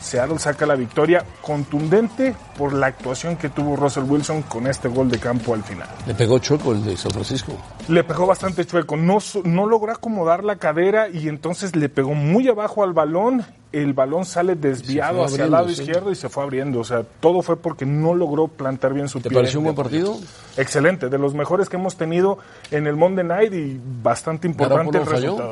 Seattle saca la victoria contundente por la actuación que tuvo Russell Wilson con este gol de campo al final.
Le pegó chueco el de San Francisco.
Le pegó bastante chueco, no, no logró acomodar la cadera y entonces le pegó muy abajo al balón. El balón sale desviado hacia el
abriendo,
lado
sí.
izquierdo y se fue abriendo. O sea, todo fue porque no logró plantar bien su
¿Te
pie.
pareció un buen partido?
Excelente, de los mejores que hemos tenido en el Monday Night y bastante importante el
¿Garoppolo falló?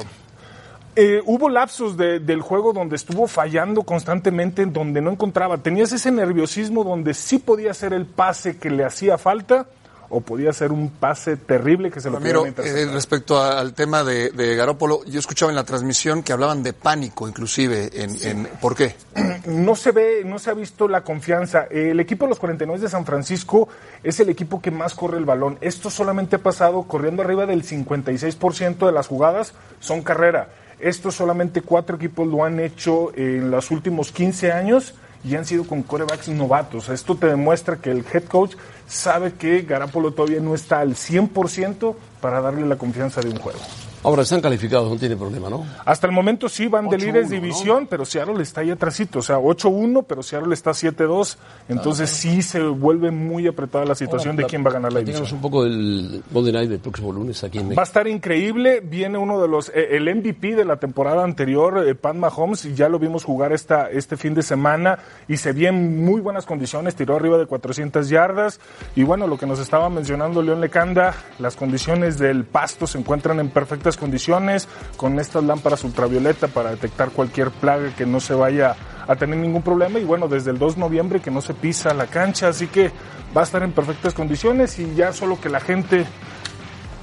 Eh, hubo lapsos de- del juego donde estuvo fallando constantemente, donde no encontraba. Tenías ese nerviosismo donde sí podía hacer el pase que le hacía falta o podía ser un pase terrible que se lo
Ramiro, eh, respecto a- al tema de, de Garópolo, yo escuchaba en la transmisión que hablaban de pánico, inclusive. En, en- ¿Por qué?
no se ve, no se ha visto la confianza. El equipo de los 49 de San Francisco es el equipo que más corre el balón. Esto solamente ha pasado corriendo arriba del 56% de las jugadas son carrera. Esto solamente cuatro equipos lo han hecho en los últimos 15 años y han sido con corebacks novatos. Esto te demuestra que el head coach sabe que Garapolo todavía no está al 100% para darle la confianza de un juego.
Ahora están calificados, no tiene problema, ¿no?
Hasta el momento sí van de
8-1,
líderes
¿no?
división, pero Seattle está ahí atrásito, o sea, 8-1, pero Seattle está 7-2, entonces sí se vuelve muy apretada la situación de quién va a ganar la división.
un poco del Monday Night del próximo lunes aquí en
Va a
México.
estar increíble, viene uno de los, eh, el MVP de la temporada anterior, eh, Pat Mahomes, y ya lo vimos jugar esta, este fin de semana y se vio en muy buenas condiciones, tiró arriba de 400 yardas y bueno, lo que nos estaba mencionando León Lecanda, las condiciones del pasto se encuentran en perfectas condiciones, con estas lámparas ultravioleta para detectar cualquier plaga que no se vaya a tener ningún problema. Y bueno, desde el 2 de noviembre que no se pisa la cancha, así que va a estar en perfectas condiciones y ya solo que la gente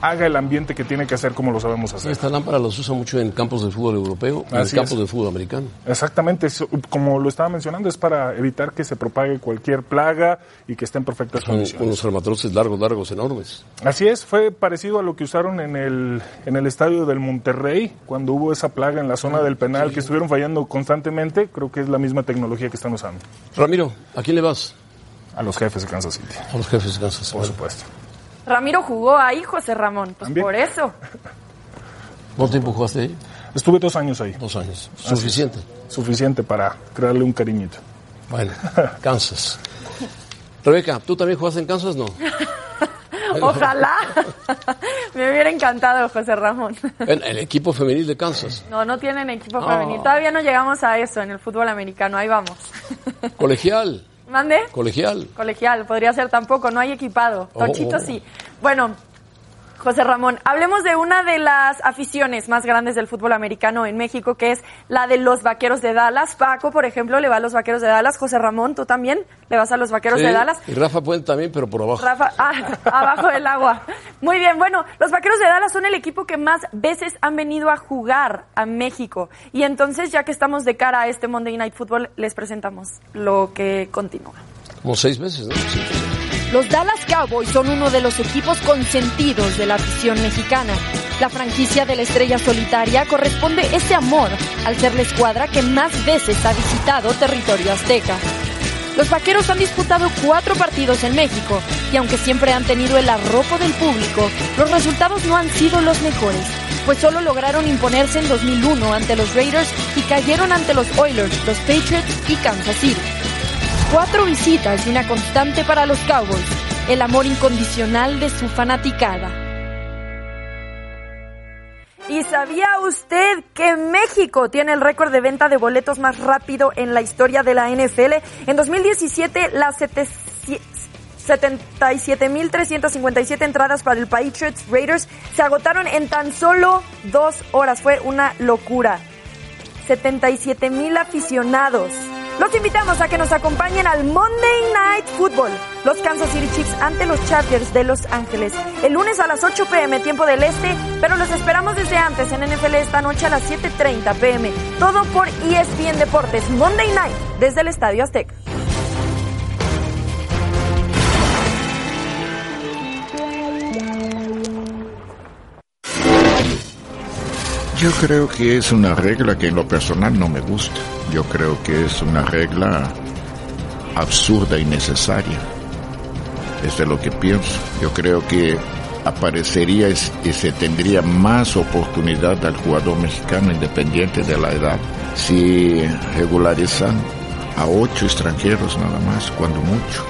haga el ambiente que tiene que hacer como lo sabemos hacer.
Esta lámpara los usa mucho en campos de fútbol europeo y en campos de fútbol americano.
Exactamente, como lo estaba mencionando, es para evitar que se propague cualquier plaga y que esté en perfectas
Son
condiciones.
unos armatroces largos, largos, enormes.
Así es, fue parecido a lo que usaron en el, en el estadio del Monterrey, cuando hubo esa plaga en la zona del penal que estuvieron fallando constantemente, creo que es la misma tecnología que están usando.
Ramiro, ¿a quién le vas?
A los jefes de Kansas City,
A los jefes de Kansas.
por supuesto.
Ramiro jugó ahí, José Ramón. Pues
También.
por eso.
¿Cuánto tiempo jugaste ahí?
Estuve dos años ahí,
Dos años. Suficiente.
suficiente para crearle un cariñito.
Bueno, Kansas. Rebeca, ¿tú también jugaste en Kansas? No.
Ojalá. Me hubiera encantado, José Ramón.
En el equipo femenil de Kansas.
No, no tienen equipo
Ah.
femenil. Todavía no llegamos a eso en el fútbol americano. Ahí vamos.
Colegial.
¿Mande?
Colegial.
Colegial, podría ser tampoco, no hay equipado.
Oh.
Tochito sí. Bueno, José Ramón, hablemos de una de las aficiones más grandes del fútbol americano en México, que es la de los Vaqueros de Dallas. Paco, por ejemplo, le va a los Vaqueros de Dallas. José Ramón, ¿tú también le vas a los Vaqueros
Sí,
de Dallas?
Y Rafa Puente también, pero por abajo.
Rafa, ah, abajo del agua. Muy bien, bueno, los Vaqueros de Dallas son el equipo que más veces han venido a jugar a México. Y entonces, ya que estamos de cara a este Monday Night Football, les presentamos lo que continúa.
Como seis veces, ¿no? Sí.
Los Dallas Cowboys son uno de los equipos consentidos de la afición mexicana. La franquicia de la estrella solitaria corresponde ese amor al ser la escuadra que más veces ha visitado territorio azteca. Los vaqueros han disputado cuatro partidos en México y aunque siempre han tenido el arropo del público, los resultados no han sido los mejores, pues solo lograron imponerse en 2001 ante los Raiders y cayeron ante los Oilers, los Patriots y Kansas City. Cuatro visitas y una constante para los Cowboys, el amor incondicional de su fanaticada.
¿Y sabía usted que México tiene el récord de venta de boletos más rápido en la historia de la NFL? En 2017, las 77.357 entradas para el Patriots Raiders se agotaron en tan solo dos horas. Fue una locura. 77.000 aficionados. Los invitamos a que nos acompañen al Monday Night Football. Los Kansas City Chiefs ante los Chargers de Los Ángeles. El lunes a las 8 pm tiempo del este, pero los esperamos desde antes en NFL esta noche a las 7.30 pm. Todo por ESPN Deportes. Monday Night desde el Estadio Azteca.
Yo creo que es una regla que en lo personal no me gusta. Yo creo que es una regla absurda y necesaria. Es de lo que pienso. Yo creo que aparecería y se tendría más oportunidad al jugador mexicano independiente de la edad si regularizan a ocho extranjeros nada más, cuando mucho.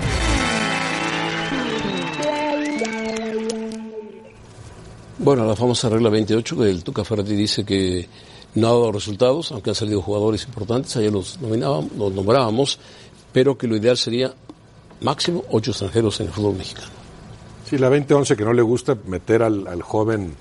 Bueno, la famosa regla 28 que el Tuca Ferretti dice que no ha dado resultados, aunque han salido jugadores importantes, ayer los, nominábamos, los nombrábamos, pero que lo ideal sería máximo ocho extranjeros en el fútbol mexicano.
Sí, la 2011 que no le gusta meter al, al joven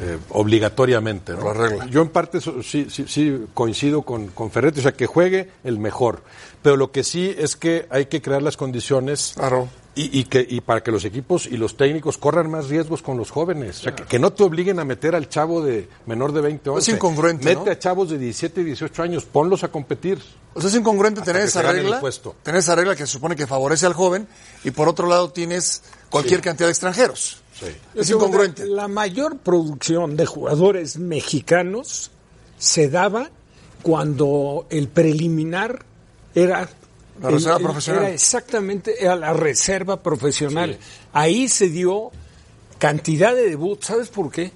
eh, obligatoriamente. ¿no?
La regla.
Yo en parte eso sí, sí, sí coincido con, con Ferretti, o sea, que juegue el mejor. Pero lo que sí es que hay que crear las condiciones
Claro.
Y, y que, y para que los equipos y los técnicos corran más riesgos con los jóvenes. O sea, que, que no te obliguen a meter al chavo de menor de 20 años.
Es incongruente,
Mete
¿no?
a chavos de 17 y 18 años, ponlos a competir.
O sea, es incongruente
Hasta
tener esa regla, tener esa regla que se supone que favorece al joven y por otro lado tienes cualquier cantidad de extranjeros. Es incongruente.
La mayor producción de jugadores mexicanos se daba cuando el preliminar era
La reserva
el-
profesional.
Era exactamente era la reserva profesional. Ahí se dio cantidad de debut. ¿Sabes por qué?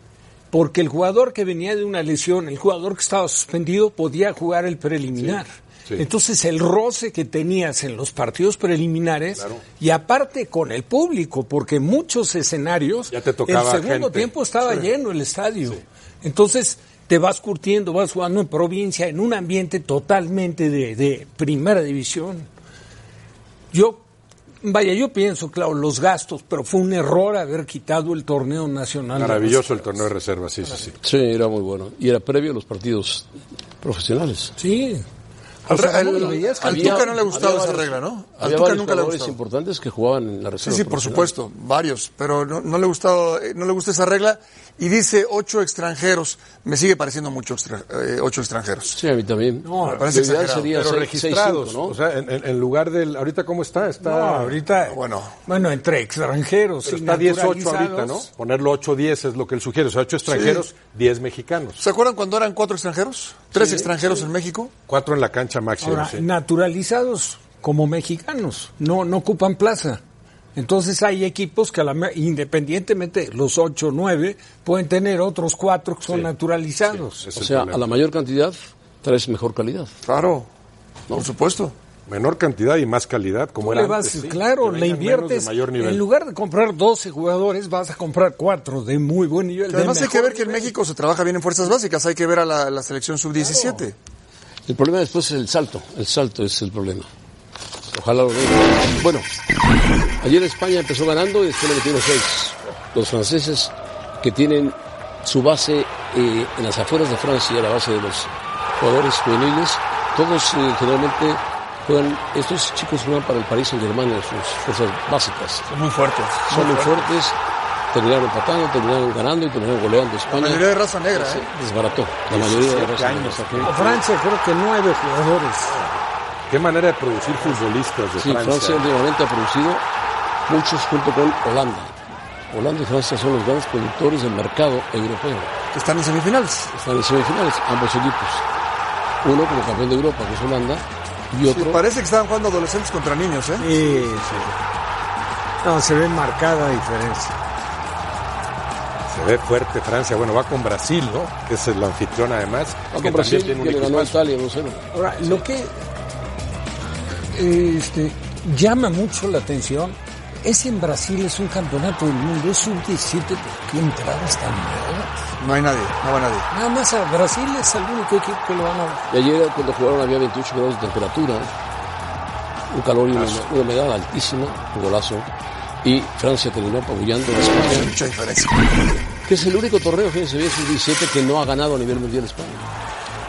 Porque el jugador que venía de una lesión, el jugador que estaba suspendido, podía jugar el preliminar.
sí.
Entonces el roce que tenías en los partidos preliminares y aparte con el público, porque muchos escenarios,
Ya te tocaba
el segundo
gente.
tiempo estaba lleno el estadio. Entonces te vas curtiendo, vas jugando en provincia, en un ambiente totalmente de, de primera división. Yo, vaya, yo pienso, claro, los gastos, pero fue un error haber quitado el torneo nacional.
Maravilloso el torneo de reserva, sí, sí, sí.
Sí, era muy bueno. Y era previo a los partidos profesionales.
Sí.
Al,
O sea, lo veías
al
Había-
Tuca no le ha gustado
había
esa
varios-
regla, ¿no? Al
Había
Tuca
varios
nunca le gustado.
importantes que jugaban en la
Sí,
reserva.
sí, por
profesional.
supuesto, varios, pero no, no le ha gustado, eh, no le gusta esa regla y dice ocho extranjeros. Me sigue pareciendo mucho extra- eh, ocho extranjeros.
Sí, a mí también.
No, me parece exagerado.
sería
Pero
seis-
registrados,
seis, cinco, ¿no?
o sea, en, en- en lugar del... ¿Ahorita cómo está? Está,
No, ahorita,
Bueno.
bueno, entre extranjeros
pero está 10-8 ahorita, ¿no? Ponerlo 8-10 es lo que él sugiere. O sea, 8 extranjeros, 10 mexicanos.
¿Se acuerdan cuando eran cuatro extranjeros? ¿Tres extranjeros en México?
Cuatro en la cancha máxima,
Ahora,
sí.
naturalizados como mexicanos, no, no ocupan plaza. Entonces hay equipos que a la me- independientemente los ocho o nueve pueden tener otros cuatro que son naturalizados.
O sea,
problema.
a la mayor cantidad traes mejor calidad.
Claro, por supuesto.
Menor cantidad y más calidad, como era
le vas,
antes, sí,
claro, le inviertes.
de mayor nivel.
En lugar de comprar 12 jugadores, vas a comprar cuatro de muy buen nivel. de
Además hay que ver que en. México se trabaja bien en fuerzas básicas, hay que ver a la, la selección sub-17.
El problema después es el salto. El salto es el problema. Ojalá lo vean. Bueno, ayer España empezó ganando y después le metieron seis. Los franceses que tienen su base eh, en las afueras de Francia, la base de los jugadores juveniles. Todos eh, generalmente juegan, estos chicos juegan para el Paris Saint Germain en sus fuerzas básicas.
Son muy fuertes.
Son muy fuertes, terminaron empatando, terminaron ganando y terminaron goleando a
La
España.
mayoría de raza negra,
Se
¿eh?
desbarató. La mayoría de raza negra está aquí.
Francia creo que nueve jugadores.
Qué manera de producir futbolistas de
Sí, Francia.
Francia.
últimamente ha producido muchos junto con Holanda. Holanda y Francia son los grandes productores del mercado europeo.
Están en semifinales.
Están en semifinales, ambos equipos. Uno como campeón de Europa, que es Holanda, y
Sí,
otro
parece que estaban jugando adolescentes contra niños, ¿eh?
Sí, sí. No, se ve marcada diferencia.
Se ve fuerte Francia. Bueno, va con Brasil, ¿no? Que es el anfitrión además.
Va
que
con Brasil, que le
tiene un
ganó a
equipazo.
Italia 1-0.
Ahora, lo que este, llama mucho la atención es en Brasil, es un campeonato del mundo, es un 17, ¿por qué entradas tan malas?
No hay nadie, no va nadie.
Nada más a Brasil es el único equipo que lo van a...
Y ayer cuando jugaron había 28 grados de temperatura, un calor y una, una humedad altísima, un golazo. Y Francia terminó apabullando a España,
Mucha diferencia.
que es el único torneo, fíjense bien, sub-17 que no ha ganado a nivel mundial España.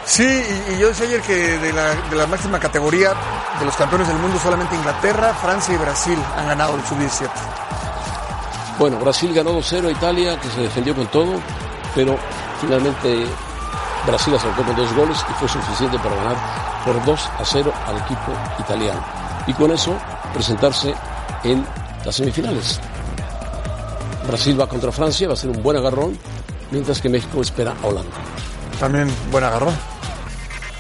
Sí, y, y yo decía ayer que de la, de la máxima categoría de los campeones del mundo solamente Inglaterra, Francia y Brasil han ganado el sub-17.
Bueno, Brasil ganó 2-0 a Italia, que se defendió con todo, pero finalmente Brasil acercó con dos goles y fue suficiente para ganar por 2 a 0 al equipo italiano. Y con eso presentarse en las semifinales. Brasil va contra Francia, va a ser un buen agarrón, mientras que México espera a Holanda.
También buen agarrón.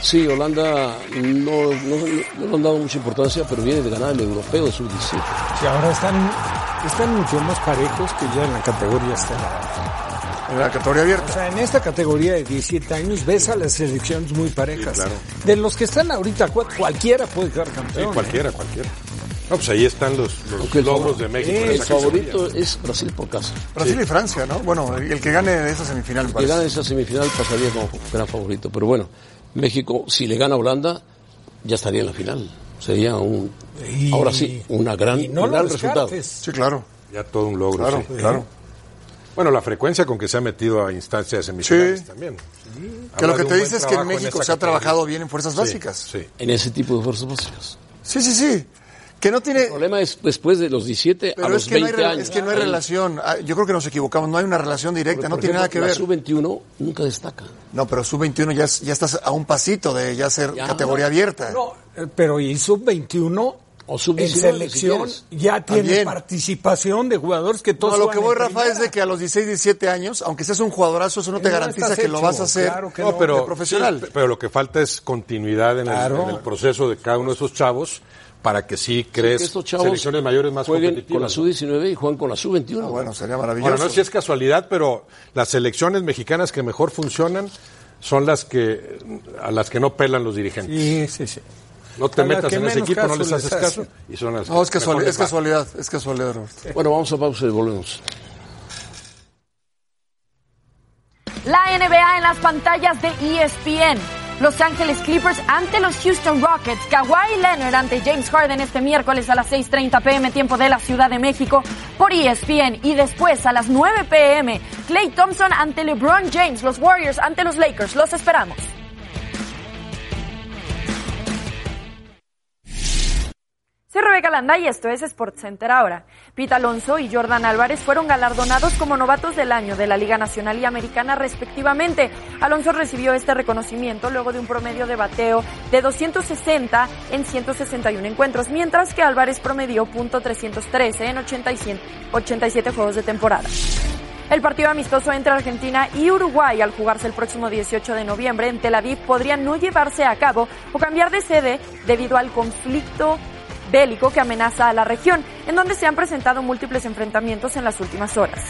Sí, Holanda no, no, no le han dado mucha importancia, pero viene de ganar el europeo de sub-17.
Y ahora están, están mucho más parejos que ya en la categoría estelar.
En la categoría
O
abierta.
sea, en esta categoría de 17 años ves a las selecciones muy parejas.
claro.
De los que están ahorita, cu- cualquiera puede quedar
Sí,
campeón. ¿eh?
cualquiera, cualquiera. No, pues ahí están los, los
el
logros de México. en
El favorito es Brasil por casa.
Brasil y Francia, ¿no? Bueno, el que gane de esa semifinal, me
que
parece.
gane esa semifinal pasaría como gran favorito. Pero bueno, México, si le gana a Holanda, ya estaría en la final. Sería un,
Y-
ahora sí, una gran,
y no
un gran resultado.
Sí, claro.
Ya todo un logro.
Claro,
sí.
claro.
Bueno, la frecuencia con que se ha metido a instancias de semifinales
Sí.
también.
Que lo que te dice es que en México se ha
categoría.
trabajado bien en fuerzas
Sí,
básicas.
Sí.
En ese tipo de fuerzas básicas.
Sí, sí, sí. Que no tiene...
El problema es después de los 17 a
Pero
los
es que, no hay,
20
rela-
años.
es que no hay relación. Ah, Yo creo que nos equivocamos. No hay una relación directa. No tiene nada que ver.
La sub-21 nunca destaca.
No, pero sub-21 ya, ya estás a un pasito de ya ser
Ya.
categoría abierta.
No, eh, pero y sub-21
O
en
sub-19 si
selección ya tiene
También.
participación de jugadores que todos
No, lo que voy,
en
Rafa, es de que a los 16, 17 años, aunque seas un jugadorazo, eso no te
No
garantiza que lo vas a hacer
claro que
No,
no.
pero,
de profesional.
sí, pero lo que falta es continuidad en, el- en el, proceso de cada uno de esos chavos para que sí crees
que estos chavos
selecciones mayores más
jueguen con la
competitivas. ¿no?
sub-19 y juegan con la sub-21.
Ah, bueno, sería maravilloso.
Bueno, no sé si es casualidad, pero las selecciones mexicanas que mejor funcionan son las que a las que no pelan los dirigentes.
Sí, sí, sí.
No te
A
metas en ese equipo, no les haces
hace.
caso y son las
No, es
que
casualidad, es casualidad, es casualidad, Roberto.
Bueno, vamos a pausa y volvemos.
La NBA en las pantallas de ESPN. Los Ángeles Clippers ante los Houston Rockets. Kawhi Leonard ante James Harden este miércoles a las 6.30 pm tiempo de la Ciudad de México por ESPN. Y después a las 9 pm Clay Thompson ante LeBron James. Los Warriors ante los Lakers. Los esperamos.
Soy Rebeca Landa y esto es SportsCenter ahora. Pete Alonso y Jordan Álvarez fueron galardonados como novatos del año de la Liga Nacional y Americana respectivamente. Alonso recibió este reconocimiento luego de un promedio de bateo de 260 en 161 encuentros, mientras que Álvarez promedió .313 en 87, 87 juegos de temporada. El partido amistoso entre Argentina y Uruguay al jugarse el próximo 18 de noviembre en Tel Aviv podría no llevarse a cabo o cambiar de sede debido al conflicto bélico que amenaza a la región, en donde se han presentado múltiples enfrentamientos en las últimas horas.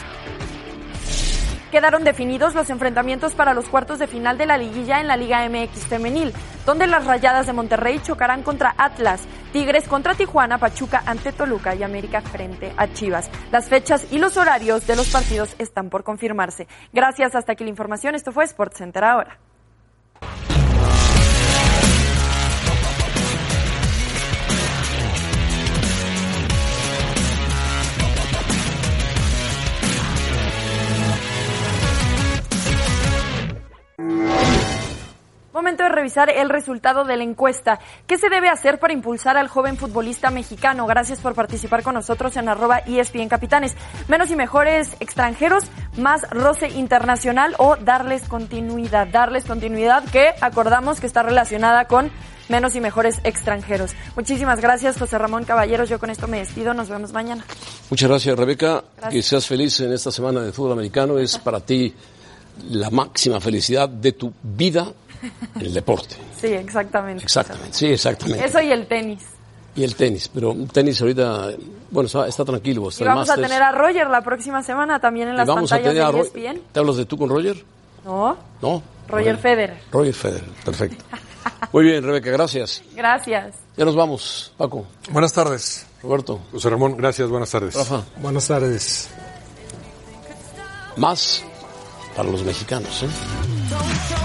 Quedaron definidos los enfrentamientos para los cuartos de final de la liguilla en la Liga MX femenil, donde las Rayadas de Monterrey chocarán contra Atlas, Tigres contra Tijuana, Pachuca ante Toluca y América frente a Chivas. Las fechas y los horarios de los partidos están por confirmarse. Gracias, hasta aquí la información. Esto fue SportsCenter ahora. Momento de revisar el resultado de la encuesta. ¿Qué se debe hacer para impulsar al joven futbolista mexicano? Gracias por participar con nosotros en arroba ESPN Capitanes. Menos y mejores extranjeros, más roce internacional o darles continuidad. Darles continuidad que acordamos que está relacionada con menos y mejores extranjeros. Muchísimas gracias, José Ramón Caballeros. Yo con esto me despido. Nos vemos mañana.
Muchas gracias, Rebeca.
Gracias.
Que seas feliz en esta semana de fútbol americano. Es para ti la máxima felicidad de tu vida el deporte.
Sí, exactamente.
Exactamente, sí, exactamente.
Eso y el tenis.
Y el tenis, pero tenis ahorita, bueno, está, está tranquilo. Está
Y vamos a tener a Roger la próxima semana también en las
vamos a
pantallas
tener a
de E
Ro-
ESPN.
¿Te hablas de tú con Roger?
No,
No.
Roger
Bueno.
Federer.
Roger Federer, perfecto. Muy bien, Rebeca, gracias.
Gracias.
Ya nos vamos, Paco.
Buenas tardes.
Roberto.
José Ramón, gracias, buenas tardes.
Rafa.
Buenas tardes.
Más para los mexicanos, ¿eh?